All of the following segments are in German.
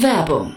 Werbung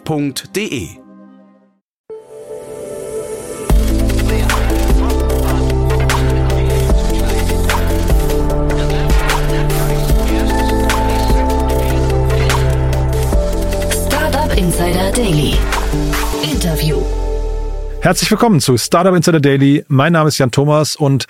f.de. Startup Insider Daily. Interview. Herzlich willkommen zu Startup Insider Daily. Mein Name ist Jan Thomas und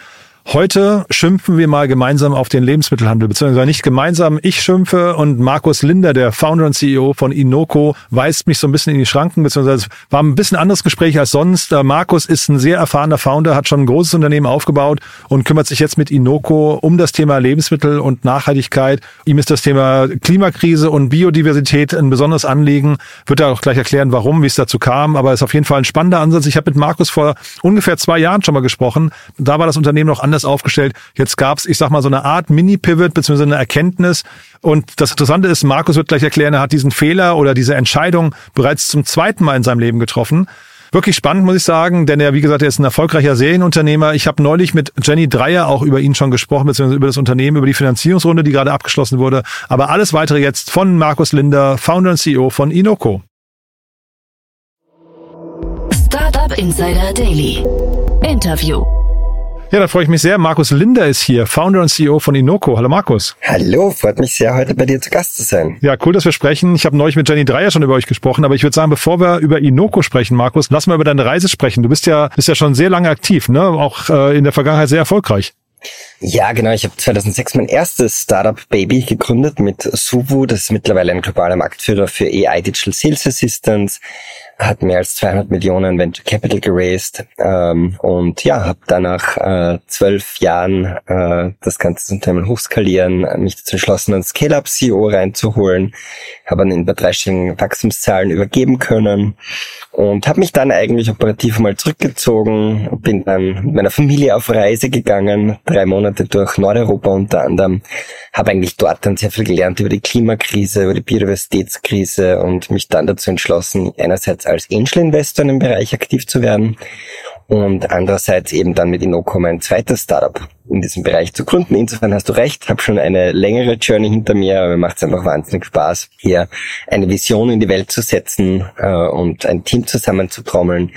Heute schimpfen wir mal gemeinsam auf den Lebensmittelhandel, beziehungsweise nicht gemeinsam. Ich schimpfe und Markus Linder, der Founder und CEO von Inoko, weist mich so ein bisschen in die Schranken, beziehungsweise war ein bisschen anderes Gespräch als sonst. Markus ist ein sehr erfahrener Founder, hat schon ein großes Unternehmen aufgebaut und kümmert sich jetzt mit Inoko um das Thema Lebensmittel und Nachhaltigkeit. Ihm ist das Thema Klimakrise und Biodiversität ein besonderes Anliegen. Wird er auch gleich erklären, warum, wie es dazu kam. Aber es ist auf jeden Fall ein spannender Ansatz. Ich habe mit Markus vor ungefähr zwei Jahren schon mal gesprochen. Da war das Unternehmen noch anders aufgestellt. Jetzt gab's, ich sag mal, so eine Art Mini-Pivot bzw. eine Erkenntnis. Und das Interessante ist, Markus wird gleich erklären, er hat diesen Fehler oder diese Entscheidung bereits zum zweiten Mal in seinem Leben getroffen. Wirklich spannend, muss ich sagen, denn er, wie gesagt, er ist ein erfolgreicher Serienunternehmer. Ich habe neulich mit Jenny Dreier auch über ihn schon gesprochen, beziehungsweise über das Unternehmen, über die Finanzierungsrunde, die gerade abgeschlossen wurde. Aber alles weitere jetzt von Markus Linder, Founder und CEO von Inoko. Startup Insider Daily. Interview. Ja, da freue ich mich sehr. Markus Linder ist hier, Founder und CEO von Inoko. Hallo Markus. Hallo, freut mich sehr, heute bei dir zu Gast zu sein. Ja, cool, dass wir sprechen. Ich habe neulich mit Jenny Dreier schon über euch gesprochen, aber ich würde sagen, bevor wir über Inoko sprechen, Markus, lass mal über deine Reise sprechen. Du bist ja, bist ja schon sehr lange aktiv, ne? Auch äh, in der Vergangenheit sehr erfolgreich. Ja, genau. Ich habe 2006 mein erstes Startup Baby gegründet mit Suvu. Das ist mittlerweile ein globaler Marktführer für AI Digital Sales Assistance. Hat mehr als 200 Millionen Venture Capital geraced. Ähm, und ja, habe dann nach äh, zwölf Jahren äh, das ganze Unternehmen hochskalieren, mich dazu entschlossen, einen Scale-Up-CEO reinzuholen. Habe ihn in dreistelligen Wachstumszahlen übergeben können und habe mich dann eigentlich operativ mal zurückgezogen, bin dann mit meiner Familie auf Reise gegangen, drei Monate durch Nordeuropa unter anderem, habe eigentlich dort dann sehr viel gelernt über die Klimakrise, über die Biodiversitätskrise und mich dann dazu entschlossen, einerseits als Angel Investor in dem Bereich aktiv zu werden und andererseits eben dann mit Inoko mein zweites Startup in diesem Bereich zu gründen. Insofern hast du recht, habe schon eine längere Journey hinter mir, aber mir macht es einfach wahnsinnig Spaß, hier eine Vision in die Welt zu setzen äh, und ein Team zusammenzutrommeln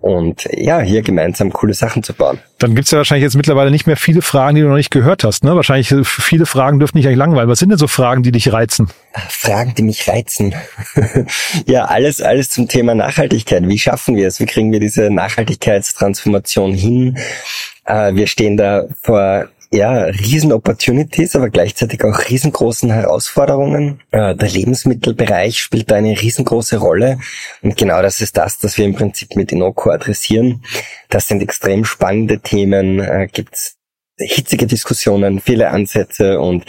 und ja, hier gemeinsam coole Sachen zu bauen. Dann gibt's ja wahrscheinlich jetzt mittlerweile nicht mehr viele Fragen, die du noch nicht gehört hast. Ne? Wahrscheinlich äh, viele Fragen dürften dich eigentlich langweilen. Was sind denn so Fragen, die dich reizen? Fragen, die mich reizen. ja, alles, alles zum Thema Nachhaltigkeit. Wie schaffen wir es? Wie kriegen wir diese Nachhaltigkeitstransformation hin? Äh, wir stehen da vor ja, riesen Opportunities, aber gleichzeitig auch riesengroßen Herausforderungen. Äh, der Lebensmittelbereich spielt da eine riesengroße Rolle. Und genau das ist das, was wir im Prinzip mit Inoko adressieren. Das sind extrem spannende Themen, äh, gibt's hitzige Diskussionen, viele Ansätze und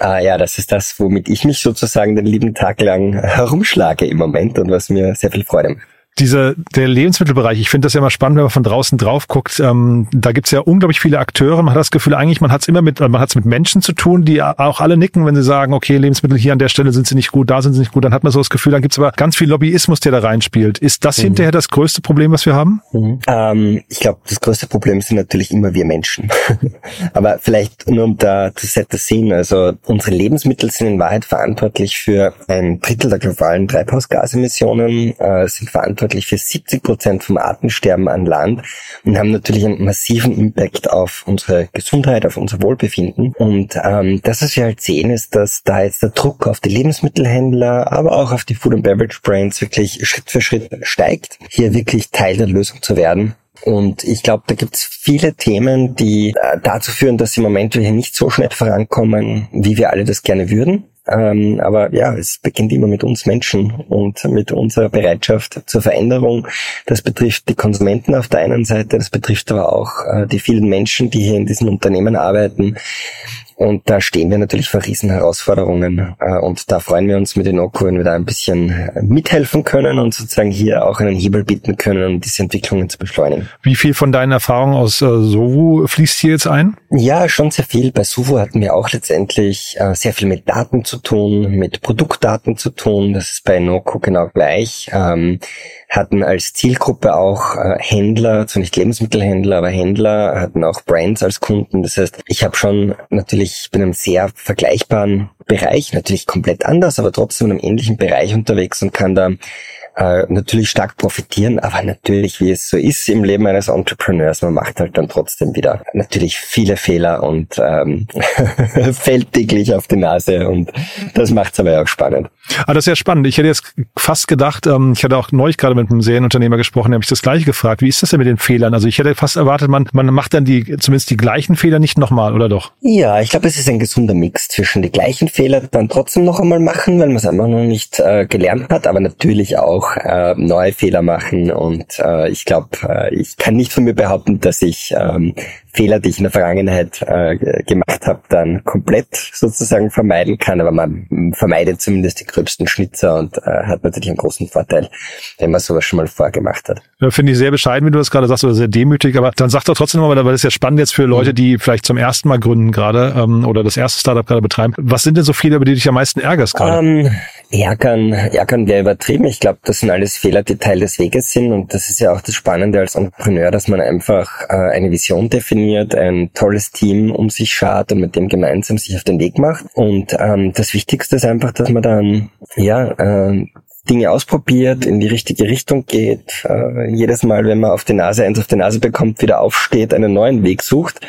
äh, ja, das ist das, womit ich mich sozusagen den lieben Tag lang herumschlage im Moment und was mir sehr viel Freude macht diese, der Lebensmittelbereich, ich finde das ja immer spannend, wenn man von draußen drauf guckt. Ähm, da gibt's ja unglaublich viele Akteure. Man hat das Gefühl, eigentlich, man hat es immer mit, man hat es mit Menschen zu tun, die auch alle nicken, wenn sie sagen, okay, Lebensmittel hier an der Stelle sind sie nicht gut, da sind sie nicht gut. Dann hat man so das Gefühl, dann gibt's aber ganz viel Lobbyismus, der da reinspielt. Ist das mhm. hinterher das größte Problem, was wir haben? Mhm. Ähm, ich glaube, das größte Problem sind natürlich immer wir Menschen. aber vielleicht nur um da zu scene. Also unsere Lebensmittel sind in Wahrheit verantwortlich für ein Drittel der globalen Treibhausgasemissionen, äh, sind verantwortlich verantwortlich für 70 Prozent vom Artensterben an Land und haben natürlich einen massiven Impact auf unsere Gesundheit, auf unser Wohlbefinden. Und ähm, das, was wir halt sehen, ist, dass da jetzt der Druck auf die Lebensmittelhändler, aber auch auf die Food and Beverage Brands wirklich Schritt für Schritt steigt, hier wirklich Teil der Lösung zu werden. Und ich glaube, da gibt es viele Themen, die äh, dazu führen, dass im Moment wir hier nicht so schnell vorankommen, wie wir alle das gerne würden. Ähm, aber ja, es beginnt immer mit uns Menschen und mit unserer Bereitschaft zur Veränderung. Das betrifft die Konsumenten auf der einen Seite, das betrifft aber auch äh, die vielen Menschen, die hier in diesen Unternehmen arbeiten. Und da stehen wir natürlich vor riesen Herausforderungen. Äh, und da freuen wir uns mit den Oko, wenn wir da ein bisschen äh, mithelfen können und sozusagen hier auch einen Hebel bieten können, um diese Entwicklungen zu beschleunigen. Wie viel von deinen Erfahrungen aus äh, Sovu fließt hier jetzt ein? Ja, schon sehr viel. Bei Sovu hatten wir auch letztendlich äh, sehr viel mit Daten zu tun, mit Produktdaten zu tun. Das ist bei Noco genau gleich. Ähm, hatten als Zielgruppe auch äh, Händler, zwar nicht Lebensmittelhändler, aber Händler, hatten auch Brands als Kunden. Das heißt, ich habe schon natürlich, bin einem sehr vergleichbaren Bereich, natürlich komplett anders, aber trotzdem in einem ähnlichen Bereich unterwegs und kann da äh, natürlich stark profitieren, aber natürlich, wie es so ist im Leben eines Entrepreneurs, man macht halt dann trotzdem wieder natürlich viele Fehler und ähm, fällt täglich auf die Nase und das macht es aber ja auch spannend. Ah, das ist ja spannend. Ich hätte jetzt fast gedacht, ähm, ich hatte auch neulich gerade mit einem Serienunternehmer gesprochen, der habe ich das gleiche gefragt. Wie ist das denn mit den Fehlern? Also ich hätte fast erwartet, man, man macht dann die zumindest die gleichen Fehler nicht nochmal, oder doch? Ja, ich glaube, es ist ein gesunder Mix zwischen die gleichen Fehler dann trotzdem noch einmal machen, weil man es einfach noch nicht äh, gelernt hat, aber natürlich auch äh, neue Fehler machen. Und äh, ich glaube, äh, ich kann nicht von mir behaupten, dass ich ähm, Fehler, die ich in der Vergangenheit äh, gemacht habe, dann komplett sozusagen vermeiden kann. Aber man vermeidet zumindest die gröbsten Schnitzer und äh, hat natürlich einen großen Vorteil, wenn man sowas schon mal vorgemacht hat. Ja, Finde ich sehr bescheiden, wie du das gerade sagst, oder sehr demütig. Aber dann sag doch trotzdem nochmal, weil das ist ja spannend jetzt für Leute, die vielleicht zum ersten Mal gründen gerade ähm, oder das erste Startup gerade betreiben. Was sind denn so Fehler, über die dich am meisten ärgerst gerade? Ähm, ärgern, ärgern wäre übertrieben. Ich glaube, das sind alles Fehler, die Teil des Weges sind. Und das ist ja auch das Spannende als Entrepreneur, dass man einfach äh, eine Vision definiert ein tolles Team um sich schart und mit dem gemeinsam sich auf den Weg macht. Und ähm, das Wichtigste ist einfach, dass man dann ja äh, Dinge ausprobiert, in die richtige Richtung geht, äh, jedes Mal, wenn man auf die Nase eins auf die Nase bekommt, wieder aufsteht, einen neuen Weg sucht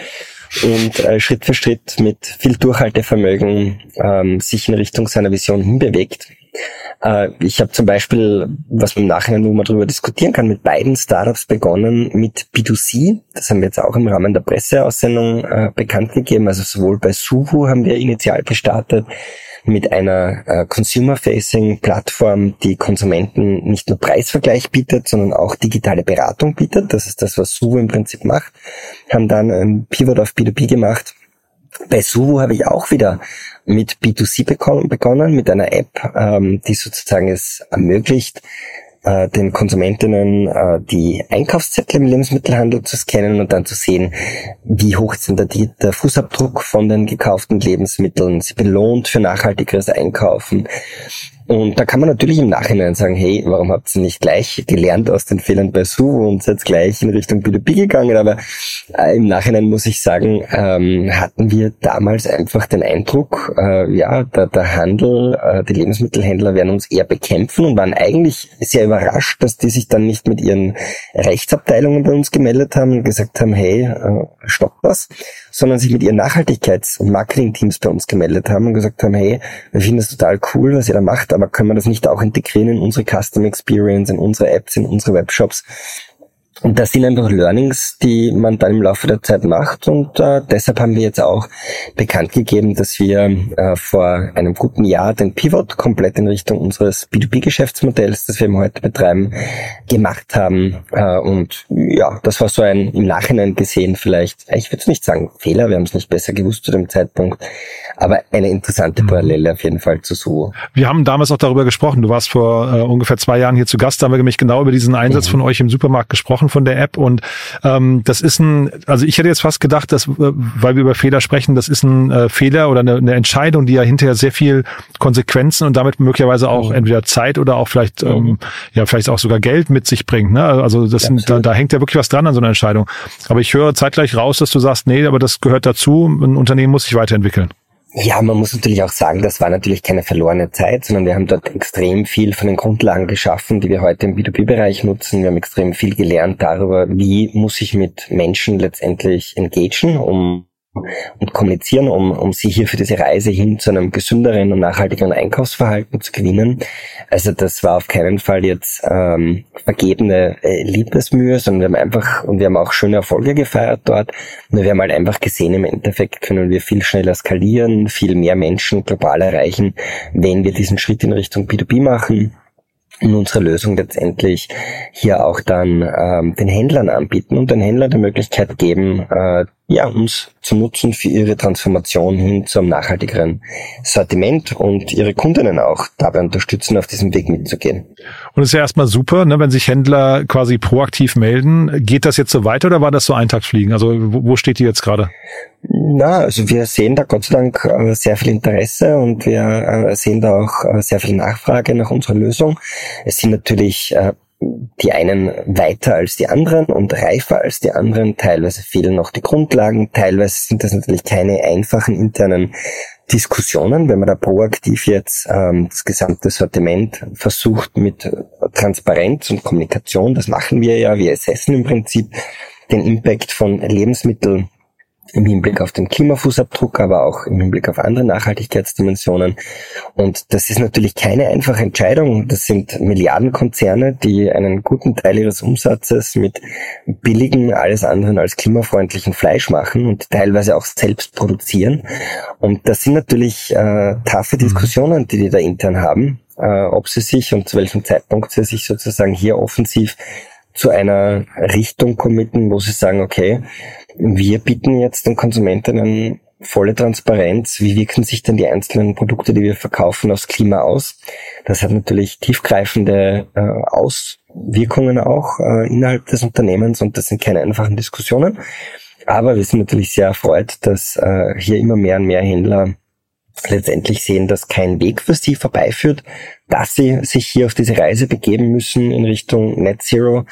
und äh, Schritt für Schritt mit viel Durchhaltevermögen ähm, sich in Richtung seiner Vision hinbewegt. Äh, ich habe zum Beispiel, was man im Nachhinein nur mal drüber diskutieren kann, mit beiden Startups begonnen mit B2C. Das haben wir jetzt auch im Rahmen der Presseaussendung äh, bekannt gegeben. Also sowohl bei Suhu haben wir initial gestartet mit einer äh, Consumer-Facing-Plattform, die Konsumenten nicht nur Preisvergleich bietet, sondern auch digitale Beratung bietet. Das ist das, was Suhu im Prinzip macht. Haben dann ein Pivot auf B2B gemacht bei Suvo habe ich auch wieder mit B2C begonnen, mit einer App, ähm, die sozusagen es ermöglicht, äh, den Konsumentinnen äh, die Einkaufszettel im Lebensmittelhandel zu scannen und dann zu sehen, wie hoch ist denn der, der Fußabdruck von den gekauften Lebensmitteln. Sie belohnt für nachhaltigeres Einkaufen. Und da kann man natürlich im Nachhinein sagen, hey, warum habt ihr nicht gleich gelernt aus den Fehlern bei Su und seid gleich in Richtung B2B gegangen? Aber äh, im Nachhinein muss ich sagen, ähm, hatten wir damals einfach den Eindruck, äh, ja, der, der Handel, äh, die Lebensmittelhändler werden uns eher bekämpfen und waren eigentlich sehr überrascht, dass die sich dann nicht mit ihren Rechtsabteilungen bei uns gemeldet haben und gesagt haben, hey, äh, stopp das, sondern sich mit ihren Nachhaltigkeits- und Marketingteams bei uns gemeldet haben und gesagt haben, hey, wir finden das total cool, was ihr da macht, aber können wir das nicht auch integrieren in unsere Custom Experience, in unsere Apps, in unsere Webshops? Und das sind einfach Learnings, die man dann im Laufe der Zeit macht. Und äh, deshalb haben wir jetzt auch bekannt gegeben, dass wir äh, vor einem guten Jahr den Pivot komplett in Richtung unseres B2B-Geschäftsmodells, das wir heute betreiben, gemacht haben. Äh, und ja, das war so ein im Nachhinein gesehen vielleicht, ich würde es nicht sagen Fehler, wir haben es nicht besser gewusst zu dem Zeitpunkt, aber eine interessante mhm. Parallele auf jeden Fall zu Suo. Wir haben damals auch darüber gesprochen. Du warst vor äh, ungefähr zwei Jahren hier zu Gast, da haben wir nämlich genau über diesen Einsatz mhm. von euch im Supermarkt gesprochen gesprochen von der App und ähm, das ist ein, also ich hätte jetzt fast gedacht, dass, äh, weil wir über Fehler sprechen, das ist ein äh, Fehler oder eine, eine Entscheidung, die ja hinterher sehr viel Konsequenzen und damit möglicherweise auch mhm. entweder Zeit oder auch vielleicht, mhm. ähm, ja, vielleicht auch sogar Geld mit sich bringt. Ne? Also das sind, da, da hängt ja wirklich was dran an so einer Entscheidung. Aber ich höre zeitgleich raus, dass du sagst, nee, aber das gehört dazu, ein Unternehmen muss sich weiterentwickeln. Ja, man muss natürlich auch sagen, das war natürlich keine verlorene Zeit, sondern wir haben dort extrem viel von den Grundlagen geschaffen, die wir heute im B2B-Bereich nutzen. Wir haben extrem viel gelernt darüber, wie muss ich mit Menschen letztendlich engagen, um und kommunizieren, um, um sie hier für diese Reise hin zu einem gesünderen und nachhaltigeren Einkaufsverhalten zu gewinnen. Also das war auf keinen Fall jetzt ähm, vergebene äh, Liebesmühe, sondern wir haben einfach, und wir haben auch schöne Erfolge gefeiert dort, nur wir haben halt einfach gesehen, im Endeffekt können wir viel schneller skalieren, viel mehr Menschen global erreichen, wenn wir diesen Schritt in Richtung B2B machen und unsere Lösung letztendlich hier auch dann ähm, den Händlern anbieten und den Händlern die Möglichkeit geben, äh, ja, uns zu nutzen für ihre Transformation hin zum nachhaltigeren Sortiment und ihre Kundinnen auch dabei unterstützen, auf diesem Weg mitzugehen. Und es ist ja erstmal super, ne, wenn sich Händler quasi proaktiv melden. Geht das jetzt so weiter oder war das so Eintagsfliegen? Also wo, wo steht die jetzt gerade? Na, also wir sehen da Gott sei Dank äh, sehr viel Interesse und wir äh, sehen da auch äh, sehr viel Nachfrage nach unserer Lösung. Es sind natürlich die einen weiter als die anderen und reifer als die anderen. Teilweise fehlen noch die Grundlagen. Teilweise sind das natürlich keine einfachen internen Diskussionen, wenn man da proaktiv jetzt ähm, das gesamte Sortiment versucht mit Transparenz und Kommunikation. Das machen wir ja. Wir assessen im Prinzip den Impact von Lebensmitteln im Hinblick auf den Klimafußabdruck, aber auch im Hinblick auf andere Nachhaltigkeitsdimensionen. Und das ist natürlich keine einfache Entscheidung. Das sind Milliardenkonzerne, die einen guten Teil ihres Umsatzes mit billigen, alles anderen als klimafreundlichen Fleisch machen und teilweise auch selbst produzieren. Und das sind natürlich äh, taffe Diskussionen, die die da intern haben, äh, ob sie sich und zu welchem Zeitpunkt sie sich sozusagen hier offensiv zu einer Richtung committen, wo sie sagen, okay, wir bieten jetzt den Konsumentinnen volle Transparenz. Wie wirken sich denn die einzelnen Produkte, die wir verkaufen, aufs Klima aus? Das hat natürlich tiefgreifende äh, Auswirkungen auch äh, innerhalb des Unternehmens und das sind keine einfachen Diskussionen. Aber wir sind natürlich sehr erfreut, dass äh, hier immer mehr und mehr Händler letztendlich sehen, dass kein Weg für sie vorbeiführt, dass sie sich hier auf diese Reise begeben müssen in Richtung Net Zero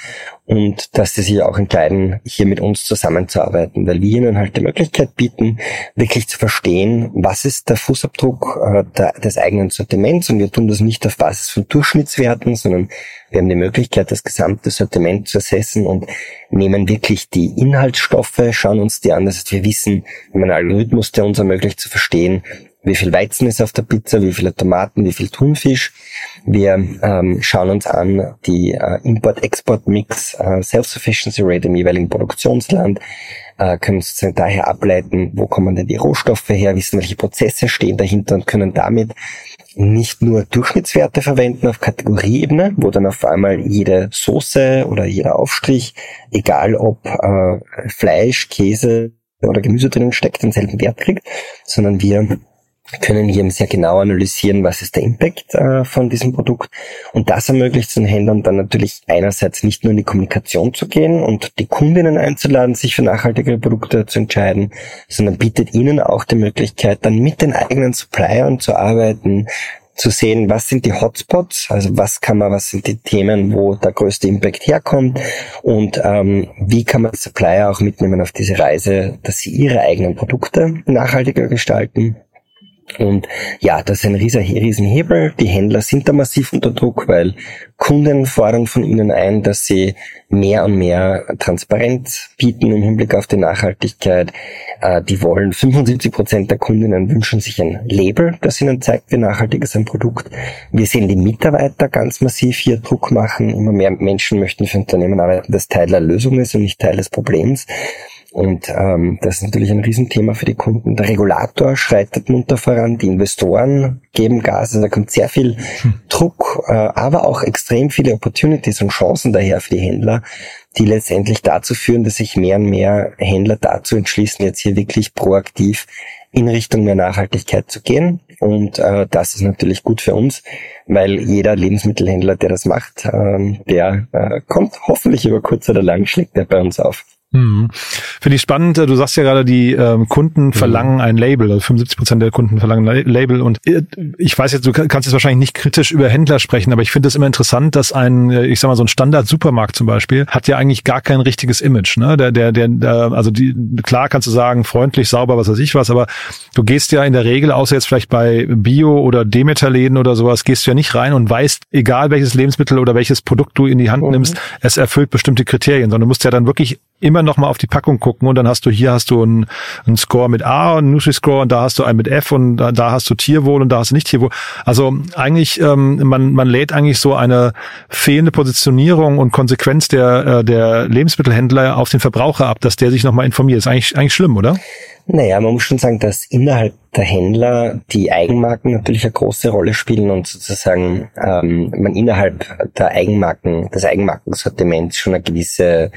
und dass sie sich auch entscheiden, hier mit uns zusammenzuarbeiten, weil wir ihnen halt die Möglichkeit bieten, wirklich zu verstehen, was ist der Fußabdruck äh, des eigenen Sortiments. Und wir tun das nicht auf Basis von Durchschnittswerten, sondern wir haben die Möglichkeit, das gesamte Sortiment zu assessen und nehmen wirklich die Inhaltsstoffe, schauen uns die an, das heißt, wir wissen, wir haben einen Algorithmus, der uns ermöglicht zu verstehen, wie viel Weizen ist auf der Pizza, wie viele Tomaten, wie viel Thunfisch. Wir ähm, schauen uns an die äh, Import-Export-Mix, äh, Self-Sufficiency Rate im jeweiligen Produktionsland, äh, können sozusagen daher ableiten, wo kommen denn die Rohstoffe her, wissen, welche Prozesse stehen dahinter und können damit nicht nur Durchschnittswerte verwenden auf Kategorieebene, wo dann auf einmal jede Soße oder jeder Aufstrich, egal ob äh, Fleisch, Käse oder Gemüse drinnen steckt, denselben Wert kriegt, sondern wir können hier sehr genau analysieren, was ist der Impact äh, von diesem Produkt. Und das ermöglicht den Händlern dann natürlich einerseits nicht nur in die Kommunikation zu gehen und die Kundinnen einzuladen, sich für nachhaltigere Produkte zu entscheiden, sondern bietet ihnen auch die Möglichkeit, dann mit den eigenen Suppliern zu arbeiten, zu sehen, was sind die Hotspots, also was kann man, was sind die Themen, wo der größte Impact herkommt und ähm, wie kann man Supplier auch mitnehmen auf diese Reise, dass sie ihre eigenen Produkte nachhaltiger gestalten und ja, das ist ein riesen, riesen Hebel. Die Händler sind da massiv unter Druck, weil Kunden fordern von ihnen ein, dass sie mehr und mehr Transparenz bieten im Hinblick auf die Nachhaltigkeit. Äh, die wollen, 75 Prozent der Kundinnen wünschen sich ein Label, das ihnen zeigt, wie nachhaltig ist ein Produkt. Wir sehen die Mitarbeiter ganz massiv hier Druck machen. Immer mehr Menschen möchten für Unternehmen arbeiten, das Teil der Lösung ist und nicht Teil des Problems. Und ähm, das ist natürlich ein Riesenthema für die Kunden. Der Regulator schreitet munter voran, die Investoren geben Gas, also da kommt sehr viel hm. Druck, äh, aber auch extrem viele Opportunities und Chancen daher für die Händler, die letztendlich dazu führen, dass sich mehr und mehr Händler dazu entschließen, jetzt hier wirklich proaktiv in Richtung mehr Nachhaltigkeit zu gehen. Und äh, das ist natürlich gut für uns, weil jeder Lebensmittelhändler, der das macht, äh, der äh, kommt hoffentlich über kurz oder lang, schlägt er bei uns auf. Mhm. Finde ich spannend. Du sagst ja gerade, die ähm, Kunden mhm. verlangen ein Label. Also 75 Prozent der Kunden verlangen ein Label. Und äh, ich weiß jetzt, du kannst jetzt wahrscheinlich nicht kritisch über Händler sprechen, aber ich finde es immer interessant, dass ein, äh, ich sag mal, so ein Standard-Supermarkt zum Beispiel hat ja eigentlich gar kein richtiges Image. Ne? Der, der, der, der, also die, klar kannst du sagen, freundlich, sauber, was weiß ich was, aber du gehst ja in der Regel, außer jetzt vielleicht bei Bio- oder Demeter-Läden oder sowas, gehst du ja nicht rein und weißt, egal welches Lebensmittel oder welches Produkt du in die Hand mhm. nimmst, es erfüllt bestimmte Kriterien, sondern du musst ja dann wirklich immer noch mal auf die Packung gucken und dann hast du hier hast du einen, einen Score mit A und einen Nutri-Score und da hast du einen mit F und da, da, hast du Tierwohl und da hast du nicht Tierwohl. Also eigentlich, ähm, man, man lädt eigentlich so eine fehlende Positionierung und Konsequenz der, äh, der Lebensmittelhändler auf den Verbraucher ab, dass der sich nochmal informiert. Ist eigentlich, eigentlich schlimm, oder? Naja, man muss schon sagen, dass innerhalb der Händler die Eigenmarken natürlich eine große Rolle spielen und sozusagen ähm, man innerhalb der Eigenmarken, des Eigenmarkensortiments schon eine gewisse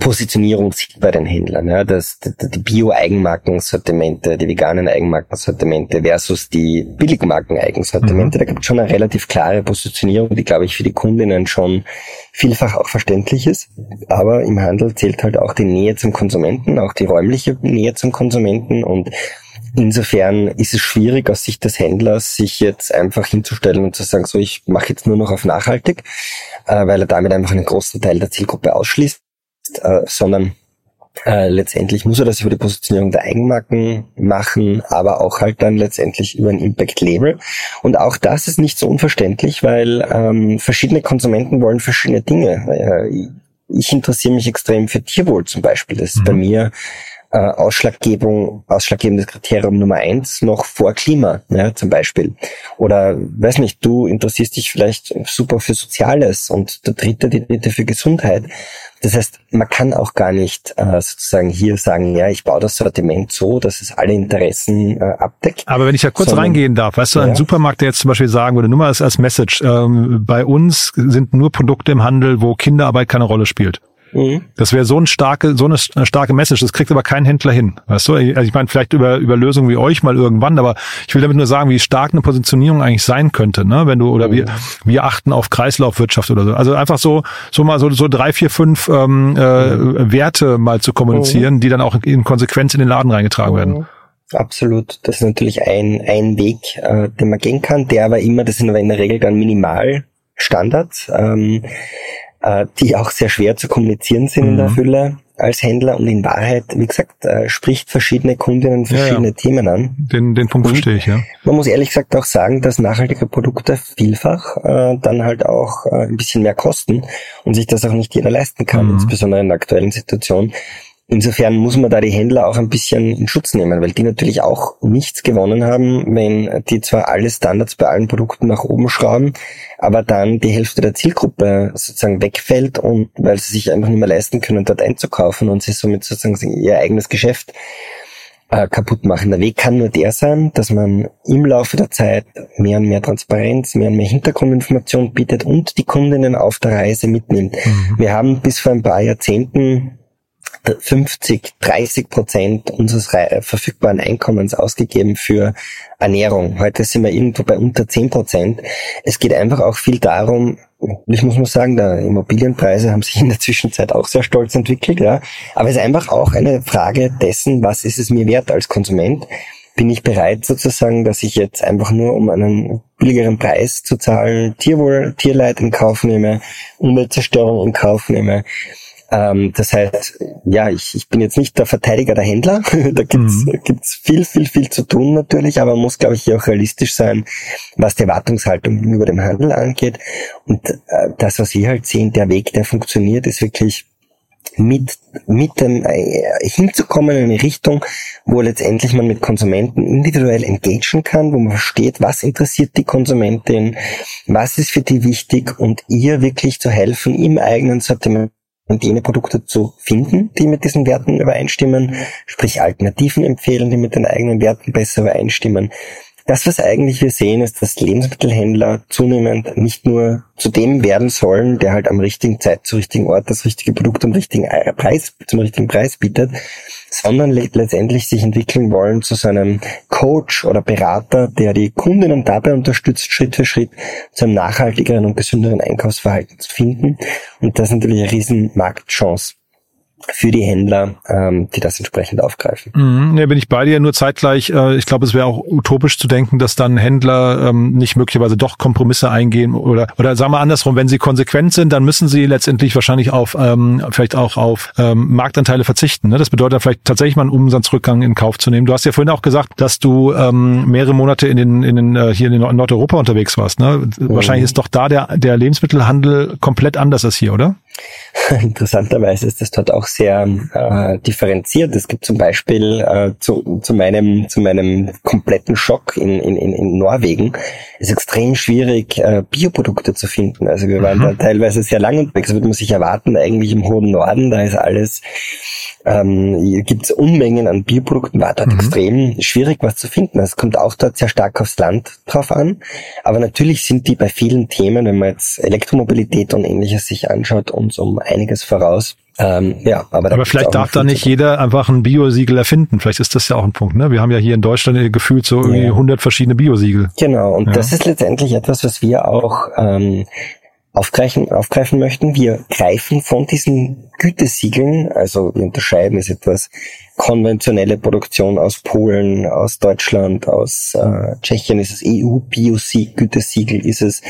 Positionierung sieht bei den Händlern. Ja, das, die, die Bio-Eigenmarkensortimente, die veganen Eigenmarkensortimente versus die Billigmarken-Eigensortimente. Mhm. Da gibt es schon eine relativ klare Positionierung, die, glaube ich, für die Kundinnen schon vielfach auch verständlich ist. Aber im Handel zählt halt auch die Nähe zum Konsumenten, auch die räumliche Nähe zum Konsumenten und Insofern ist es schwierig aus Sicht des Händlers, sich jetzt einfach hinzustellen und zu sagen, so ich mache jetzt nur noch auf nachhaltig, äh, weil er damit einfach einen großen Teil der Zielgruppe ausschließt äh, sondern äh, letztendlich muss er das über die Positionierung der Eigenmarken machen, aber auch halt dann letztendlich über ein Impact-Label. Und auch das ist nicht so unverständlich, weil ähm, verschiedene Konsumenten wollen verschiedene Dinge. Äh, ich interessiere mich extrem für Tierwohl zum Beispiel. Das ist mhm. bei mir äh, Ausschlaggebung, ausschlaggebendes Kriterium Nummer eins noch vor Klima, ja, zum Beispiel. Oder, weiß nicht, du interessierst dich vielleicht super für Soziales und der dritte, die dritte für Gesundheit. Das heißt, man kann auch gar nicht äh, sozusagen hier sagen, ja, ich baue das Sortiment so, dass es alle Interessen äh, abdeckt. Aber wenn ich da kurz sondern, reingehen darf, weißt du, ein ja. Supermarkt, der jetzt zum Beispiel sagen würde, nur mal als Message, ähm, bei uns sind nur Produkte im Handel, wo Kinderarbeit keine Rolle spielt. Mhm. Das wäre so ein starke, so eine starke Message. Das kriegt aber kein Händler hin. Weißt du? Also ich meine, vielleicht über, über Lösungen wie euch mal irgendwann, aber ich will damit nur sagen, wie stark eine Positionierung eigentlich sein könnte, ne? Wenn du, oder mhm. wir, wir achten auf Kreislaufwirtschaft oder so. Also einfach so, so mal so, so drei, vier, fünf ähm, äh, mhm. Werte mal zu kommunizieren, mhm. die dann auch in Konsequenz in den Laden reingetragen werden. Mhm. Absolut. Das ist natürlich ein, ein Weg, äh, den man gehen kann, der aber immer, das sind aber in der Regel dann Minimalstandards. Ähm, äh, die auch sehr schwer zu kommunizieren sind mhm. in der mhm. Fülle als Händler und in Wahrheit, wie gesagt, äh, spricht verschiedene Kundinnen verschiedene ja, ja. Themen an. Den, den Punkt und verstehe ich, ja. Man muss ehrlich gesagt auch sagen, dass nachhaltige Produkte vielfach äh, dann halt auch äh, ein bisschen mehr kosten und sich das auch nicht jeder leisten kann, mhm. insbesondere in der aktuellen Situation. Insofern muss man da die Händler auch ein bisschen in Schutz nehmen, weil die natürlich auch nichts gewonnen haben, wenn die zwar alle Standards bei allen Produkten nach oben schrauben, aber dann die Hälfte der Zielgruppe sozusagen wegfällt und weil sie sich einfach nicht mehr leisten können, dort einzukaufen und sie somit sozusagen ihr eigenes Geschäft äh, kaputt machen. Der Weg kann nur der sein, dass man im Laufe der Zeit mehr und mehr Transparenz, mehr und mehr Hintergrundinformation bietet und die Kundinnen auf der Reise mitnimmt. Mhm. Wir haben bis vor ein paar Jahrzehnten 50, 30 Prozent unseres verfügbaren Einkommens ausgegeben für Ernährung. Heute sind wir irgendwo bei unter 10 Prozent. Es geht einfach auch viel darum, ich muss mal sagen, die Immobilienpreise haben sich in der Zwischenzeit auch sehr stolz entwickelt, ja. Aber es ist einfach auch eine Frage dessen, was ist es mir wert als Konsument? Bin ich bereit sozusagen, dass ich jetzt einfach nur um einen billigeren Preis zu zahlen, Tierwohl, Tierleid in Kauf nehme, Umweltzerstörung in Kauf nehme? Ähm, das heißt, ja, ich, ich bin jetzt nicht der Verteidiger der Händler. da gibt's mhm. gibt's viel, viel, viel zu tun natürlich, aber man muss, glaube ich, hier auch realistisch sein, was die Erwartungshaltung gegenüber dem Handel angeht. Und äh, das, was wir halt sehen, der Weg, der funktioniert, ist wirklich mit, mit dem äh, hinzukommen in eine Richtung, wo letztendlich man mit Konsumenten individuell engagieren kann, wo man versteht, was interessiert die Konsumentin, was ist für die wichtig und ihr wirklich zu helfen, im eigenen Sortiment und jene Produkte zu finden, die mit diesen Werten übereinstimmen, sprich Alternativen empfehlen, die mit den eigenen Werten besser übereinstimmen. Das, was eigentlich wir sehen, ist, dass Lebensmittelhändler zunehmend nicht nur zu dem werden sollen, der halt am richtigen Zeit, zu richtigen Ort das richtige Produkt am richtigen Preis, zum richtigen Preis bietet, sondern letztendlich sich entwickeln wollen zu so einem Coach oder Berater, der die Kundinnen dabei unterstützt, Schritt für Schritt zu einem nachhaltigeren und gesünderen Einkaufsverhalten zu finden. Und das ist natürlich eine riesen Marktchance für die Händler, ähm, die das entsprechend aufgreifen. Mhm, ja, bin ich bei dir, nur zeitgleich, äh, ich glaube, es wäre auch utopisch zu denken, dass dann Händler ähm, nicht möglicherweise doch Kompromisse eingehen oder oder sagen wir andersrum, wenn sie konsequent sind, dann müssen sie letztendlich wahrscheinlich auf ähm, vielleicht auch auf ähm, Marktanteile verzichten. Ne? Das bedeutet vielleicht tatsächlich mal einen Umsatzrückgang in Kauf zu nehmen. Du hast ja vorhin auch gesagt, dass du ähm, mehrere Monate in den in den äh, hier in Nordeuropa unterwegs warst. Ne? Mhm. Wahrscheinlich ist doch da der der Lebensmittelhandel komplett anders als hier, oder? Interessanterweise ist das dort auch sehr äh, differenziert. Es gibt zum Beispiel äh, zu, zu, meinem, zu meinem kompletten Schock in, in, in Norwegen ist extrem schwierig, äh, Bioprodukte zu finden. Also wir waren mhm. da teilweise sehr lang unterwegs, das würde man sich erwarten, eigentlich im hohen Norden, da ist alles ähm, gibt es Unmengen an Bioprodukten, war dort mhm. extrem schwierig, was zu finden. Es kommt auch dort sehr stark aufs Land drauf an. Aber natürlich sind die bei vielen Themen, wenn man jetzt Elektromobilität und ähnliches sich anschaut, uns um einiges voraus. Ähm, ja, aber, aber vielleicht darf da nicht jeder einfach ein Biosiegel erfinden. Vielleicht ist das ja auch ein Punkt. Ne? Wir haben ja hier in Deutschland gefühlt so irgendwie ja. 100 verschiedene Biosiegel. Genau, und ja. das ist letztendlich etwas, was wir auch ähm, aufgreifen, aufgreifen möchten. Wir greifen von diesen Gütesiegeln, also wir unterscheiden es etwas konventionelle Produktion aus Polen, aus Deutschland, aus äh, Tschechien ist es EU-Biosieg-Gütesiegel, ist es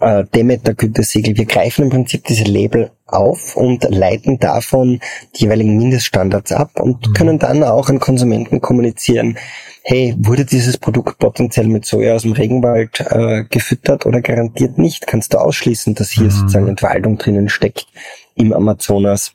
äh, Demeter-Gütesiegel. Wir greifen im Prinzip diese Label auf und leiten davon die jeweiligen Mindeststandards ab und mhm. können dann auch an Konsumenten kommunizieren, hey, wurde dieses Produkt potenziell mit Soja aus dem Regenwald äh, gefüttert oder garantiert nicht? Kannst du ausschließen, dass hier mhm. sozusagen Entwaldung drinnen steckt im Amazonas?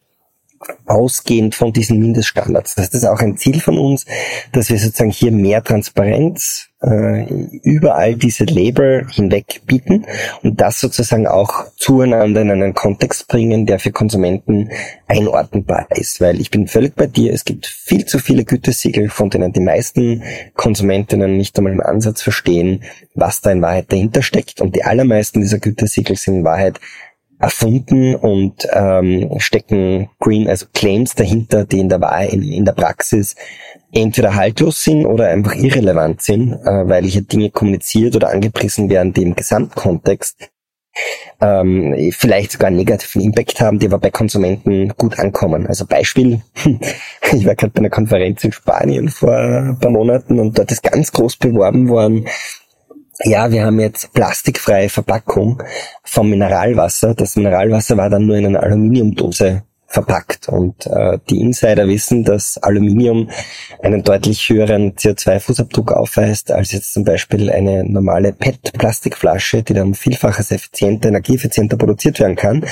Ausgehend von diesen Mindeststandards. Das ist auch ein Ziel von uns, dass wir sozusagen hier mehr Transparenz äh, über all diese Label hinweg bieten und das sozusagen auch zueinander in einen Kontext bringen, der für Konsumenten einordnbar ist. Weil ich bin völlig bei dir, es gibt viel zu viele Gütesiegel, von denen die meisten Konsumentinnen nicht einmal im Ansatz verstehen, was da in Wahrheit dahinter steckt. Und die allermeisten dieser Gütesiegel sind in Wahrheit erfunden und ähm, stecken Green, also Claims dahinter, die in der in, in der Praxis entweder haltlos sind oder einfach irrelevant sind, äh, weil hier Dinge kommuniziert oder angepriesen werden, die im Gesamtkontext ähm, vielleicht sogar einen negativen Impact haben, die aber bei Konsumenten gut ankommen. Also Beispiel, ich war gerade bei einer Konferenz in Spanien vor ein paar Monaten und dort ist ganz groß beworben worden, ja, wir haben jetzt plastikfreie Verpackung vom Mineralwasser. Das Mineralwasser war dann nur in einer Aluminiumdose verpackt. Und äh, die Insider wissen, dass Aluminium einen deutlich höheren CO2-Fußabdruck aufweist als jetzt zum Beispiel eine normale PET-Plastikflasche, die dann vielfaches effizienter, energieeffizienter produziert werden kann.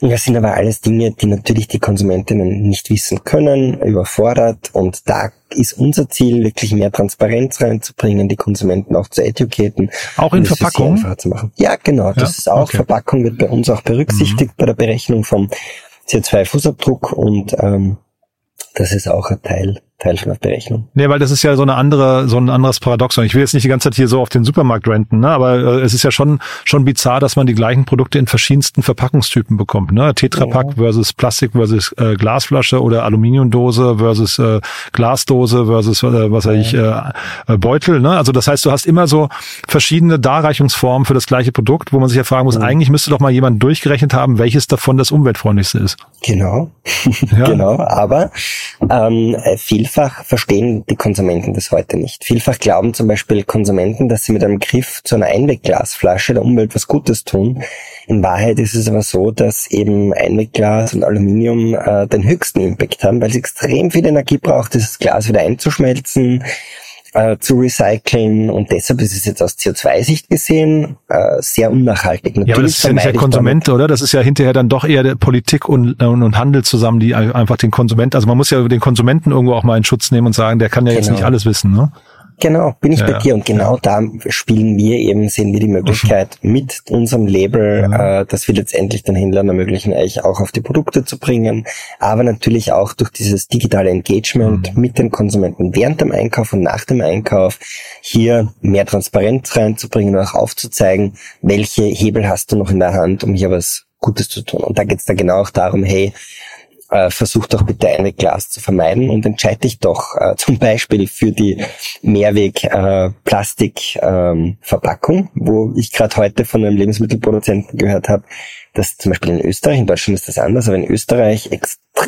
Das sind aber alles Dinge, die natürlich die Konsumentinnen nicht wissen können, überfordert. Und da ist unser Ziel, wirklich mehr Transparenz reinzubringen, die Konsumenten auch zu educaten. Auch in Verpackung? Ja, genau. Das ja? ist auch, okay. Verpackung wird bei uns auch berücksichtigt mhm. bei der Berechnung vom CO2-Fußabdruck und ähm, das ist auch ein Teil Teilschlafberechnung. Nee, weil das ist ja so eine andere, so ein anderes Paradoxon. Ich will jetzt nicht die ganze Zeit hier so auf den Supermarkt renten, ne? aber äh, es ist ja schon, schon bizarr, dass man die gleichen Produkte in verschiedensten Verpackungstypen bekommt. Ne? Tetrapack ja. versus Plastik versus äh, Glasflasche oder Aluminiumdose versus äh, Glasdose versus, äh, was weiß ich, äh, äh, Beutel. Ne? Also das heißt, du hast immer so verschiedene Darreichungsformen für das gleiche Produkt, wo man sich ja fragen muss, mhm. eigentlich müsste doch mal jemand durchgerechnet haben, welches davon das umweltfreundlichste ist. Genau, ja. genau, aber ähm, viel vielfach verstehen die Konsumenten das heute nicht. Vielfach glauben zum Beispiel Konsumenten, dass sie mit einem Griff zu einer Einwegglasflasche der Umwelt was Gutes tun. In Wahrheit ist es aber so, dass eben Einwegglas und Aluminium äh, den höchsten Impact haben, weil es extrem viel Energie braucht, dieses Glas wieder einzuschmelzen äh, zu recyceln und deshalb ist es jetzt aus CO2-Sicht gesehen äh, sehr unnachhaltig. Natürlich ja, aber das ist ja nicht der Konsument, oder? Das ist ja hinterher dann doch eher Politik und, und, und Handel zusammen, die einfach den Konsumenten, also man muss ja den Konsumenten irgendwo auch mal in Schutz nehmen und sagen, der kann ja genau. jetzt nicht alles wissen, ne? Genau, bin ich ja, bei dir. Und genau ja. da spielen wir eben, sehen wir die Möglichkeit mit unserem Label, ja. äh, dass wir letztendlich den Händlern ermöglichen, eigentlich auch auf die Produkte zu bringen, aber natürlich auch durch dieses digitale Engagement mhm. mit den Konsumenten während dem Einkauf und nach dem Einkauf hier mehr Transparenz reinzubringen und auch aufzuzeigen, welche Hebel hast du noch in der Hand, um hier was Gutes zu tun. Und da geht es dann genau auch darum, hey, äh, versuch doch bitte eine Glas zu vermeiden und entscheide dich doch äh, zum Beispiel für die Mehrweg-Plastik-Verpackung, äh, ähm, wo ich gerade heute von einem Lebensmittelproduzenten gehört habe, dass zum Beispiel in Österreich, in Deutschland ist das anders, aber in Österreich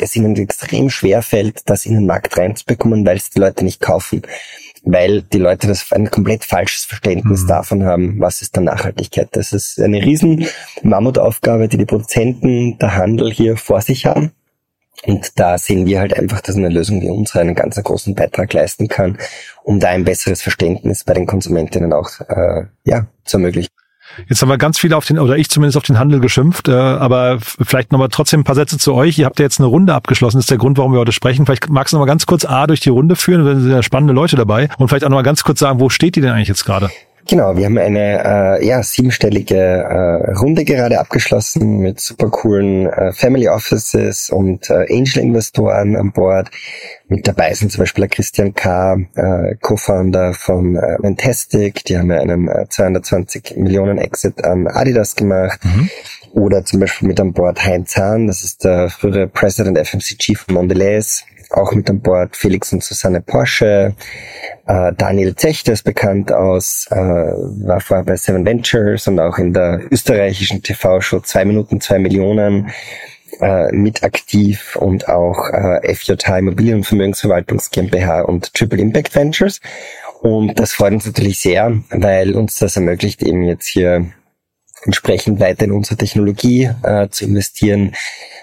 es ihnen extrem schwer fällt, das in den Markt reinzubekommen, weil es die Leute nicht kaufen weil die Leute das ein komplett falsches Verständnis mhm. davon haben, was ist dann Nachhaltigkeit. Das ist eine riesen Mammutaufgabe, die die Produzenten, der Handel hier vor sich haben. Und da sehen wir halt einfach, dass eine Lösung wie unsere einen ganz großen Beitrag leisten kann, um da ein besseres Verständnis bei den Konsumentinnen auch äh, ja, zu ermöglichen. Jetzt haben wir ganz viel auf den, oder ich zumindest auf den Handel geschimpft, äh, aber vielleicht nochmal trotzdem ein paar Sätze zu euch. Ihr habt ja jetzt eine Runde abgeschlossen, das ist der Grund, warum wir heute sprechen. Vielleicht magst du nochmal ganz kurz A durch die Runde führen, da sind ja spannende Leute dabei und vielleicht auch nochmal ganz kurz sagen, wo steht die denn eigentlich jetzt gerade? Genau, wir haben eine äh, ja, siebenstellige äh, Runde gerade abgeschlossen mit super coolen äh, Family Offices und äh, Angel-Investoren an Bord. Mit dabei sind zum Beispiel der Christian K., äh, Co-Founder von äh, Fantastic. Die haben ja einen äh, 220 Millionen Exit an Adidas gemacht. Mhm. Oder zum Beispiel mit an Bord Heinz Hahn, das ist der frühere President FMCG von Mondelez auch mit an Bord Felix und Susanne Porsche. Äh, Daniel Zechter ist bekannt aus, äh, war vorher bei Seven Ventures und auch in der österreichischen TV-Show Zwei Minuten, zwei Millionen äh, mit aktiv und auch äh, FJH Immobilien- und Vermögensverwaltungs GmbH und Triple Impact Ventures. Und das freut uns natürlich sehr, weil uns das ermöglicht, eben jetzt hier entsprechend weiter in unsere Technologie äh, zu investieren.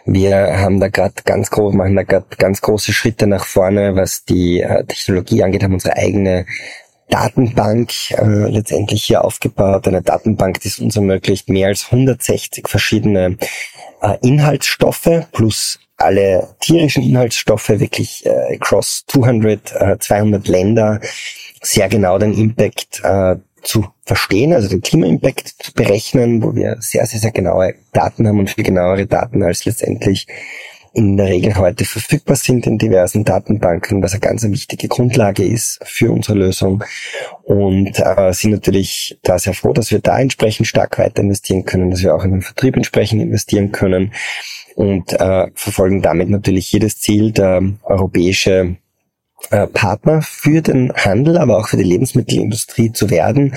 Wir haben da gerade ganz groß, machen da gerade ganz große Schritte nach vorne, was die äh, Technologie angeht, haben unsere eigene Datenbank äh, letztendlich hier aufgebaut. Eine Datenbank, die es uns ermöglicht, mehr als 160 verschiedene äh, Inhaltsstoffe plus alle tierischen Inhaltsstoffe wirklich äh, across 200, äh, 200 Länder sehr genau den Impact äh, zu verstehen, also den Klima-Impact zu berechnen, wo wir sehr, sehr, sehr genaue Daten haben und viel genauere Daten als letztendlich in der Regel heute verfügbar sind in diversen Datenbanken, was eine ganz wichtige Grundlage ist für unsere Lösung. Und äh, sind natürlich da sehr froh, dass wir da entsprechend stark weiter investieren können, dass wir auch in den Vertrieb entsprechend investieren können und äh, verfolgen damit natürlich jedes Ziel, der europäische äh, Partner für den Handel, aber auch für die Lebensmittelindustrie zu werden,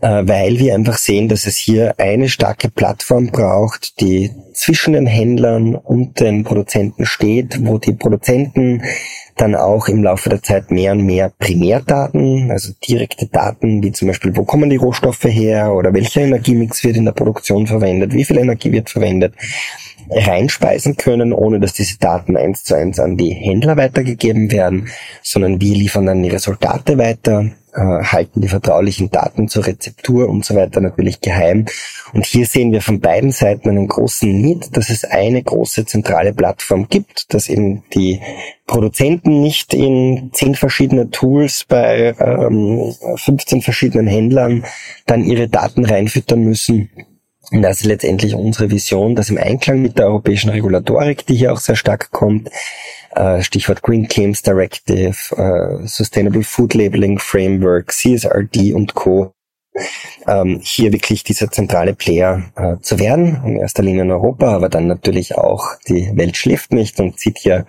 äh, weil wir einfach sehen, dass es hier eine starke Plattform braucht, die zwischen den Händlern und den Produzenten steht, wo die Produzenten dann auch im Laufe der Zeit mehr und mehr Primärdaten, also direkte Daten, wie zum Beispiel, wo kommen die Rohstoffe her oder welcher Energiemix wird in der Produktion verwendet, wie viel Energie wird verwendet, reinspeisen können, ohne dass diese Daten eins zu eins an die Händler weitergegeben werden, sondern wir liefern dann die Resultate weiter, äh, halten die vertraulichen Daten zur Rezeptur und so weiter natürlich geheim. Und hier sehen wir von beiden Seiten einen großen Need, dass es eine große zentrale Plattform gibt, dass eben die Produzenten nicht in zehn verschiedene Tools bei ähm, 15 verschiedenen Händlern dann ihre Daten reinfüttern müssen, und das ist letztendlich unsere Vision, dass im Einklang mit der europäischen Regulatorik, die hier auch sehr stark kommt, äh, Stichwort Green Claims Directive, äh, Sustainable Food Labeling Framework, CSRD und Co., ähm, hier wirklich dieser zentrale Player äh, zu werden, in erster Linie in Europa, aber dann natürlich auch die Welt schläft nicht und zieht hier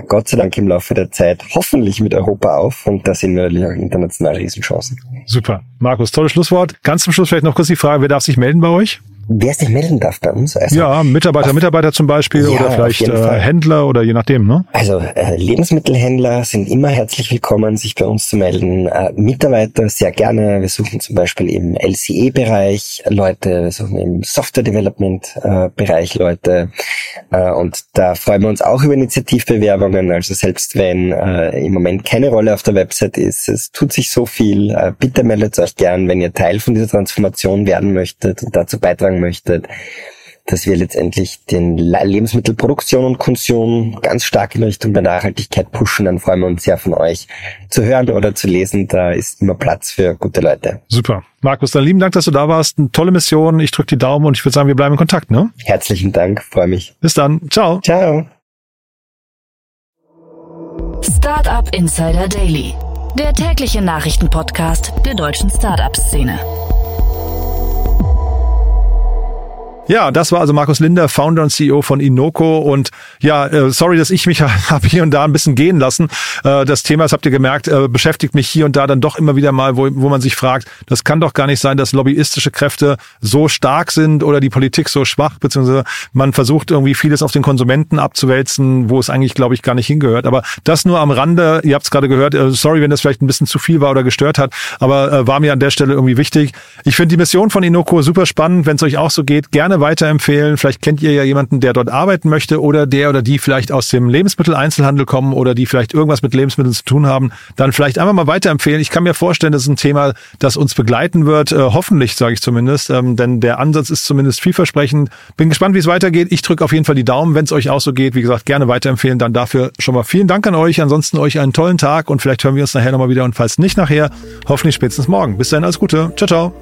Gott sei Dank im Laufe der Zeit hoffentlich mit Europa auf und da sehen wir natürlich auch international Riesenchancen. Super. Markus, tolles Schlusswort. Ganz zum Schluss vielleicht noch kurz die Frage, wer darf sich melden bei euch? Wer sich melden darf bei uns. Also, ja, Mitarbeiter, auf, Mitarbeiter zum Beispiel ja, oder vielleicht äh, Händler oder je nachdem, ne? Also äh, Lebensmittelhändler sind immer herzlich willkommen, sich bei uns zu melden. Äh, Mitarbeiter sehr gerne. Wir suchen zum Beispiel im LCE-Bereich Leute, wir suchen im Software-Development-Bereich Leute. Äh, und da freuen wir uns auch über Initiativbewerbungen. Also selbst wenn äh, im Moment keine Rolle auf der Website ist, es tut sich so viel. Äh, bitte meldet euch gern, wenn ihr Teil von dieser Transformation werden möchtet und dazu beitragen möchtet, dass wir letztendlich den Lebensmittelproduktion und Konsum ganz stark in Richtung der Nachhaltigkeit pushen, dann freuen wir uns sehr von euch zu hören oder zu lesen. Da ist immer Platz für gute Leute. Super. Markus, dann lieben Dank, dass du da warst. Eine tolle Mission. Ich drücke die Daumen und ich würde sagen, wir bleiben in Kontakt, ne? Herzlichen Dank. Freue mich. Bis dann. Ciao. Ciao. Startup Insider Daily. Der tägliche Nachrichtenpodcast der deutschen Startup-Szene. Ja, das war also Markus Linder, Founder und CEO von Inoko. Und ja, äh, sorry, dass ich mich habe hier und da ein bisschen gehen lassen. Äh, das Thema, das habt ihr gemerkt, äh, beschäftigt mich hier und da dann doch immer wieder mal, wo, wo man sich fragt, das kann doch gar nicht sein, dass lobbyistische Kräfte so stark sind oder die Politik so schwach, beziehungsweise man versucht irgendwie vieles auf den Konsumenten abzuwälzen, wo es eigentlich, glaube ich, gar nicht hingehört. Aber das nur am Rande, ihr habt es gerade gehört, sorry, wenn das vielleicht ein bisschen zu viel war oder gestört hat, aber war mir an der Stelle irgendwie wichtig. Ich finde die Mission von Inoko super spannend, wenn es euch auch so geht. Gerne gerne weiterempfehlen. Vielleicht kennt ihr ja jemanden, der dort arbeiten möchte oder der oder die vielleicht aus dem Lebensmitteleinzelhandel kommen oder die vielleicht irgendwas mit Lebensmitteln zu tun haben. Dann vielleicht einfach mal weiterempfehlen. Ich kann mir vorstellen, das ist ein Thema, das uns begleiten wird. Äh, hoffentlich, sage ich zumindest. Ähm, denn der Ansatz ist zumindest vielversprechend. Bin gespannt, wie es weitergeht. Ich drücke auf jeden Fall die Daumen, wenn es euch auch so geht. Wie gesagt, gerne weiterempfehlen. Dann dafür schon mal vielen Dank an euch. Ansonsten euch einen tollen Tag und vielleicht hören wir uns nachher nochmal wieder. Und falls nicht nachher, hoffentlich spätestens morgen. Bis dahin, alles Gute. Ciao, ciao.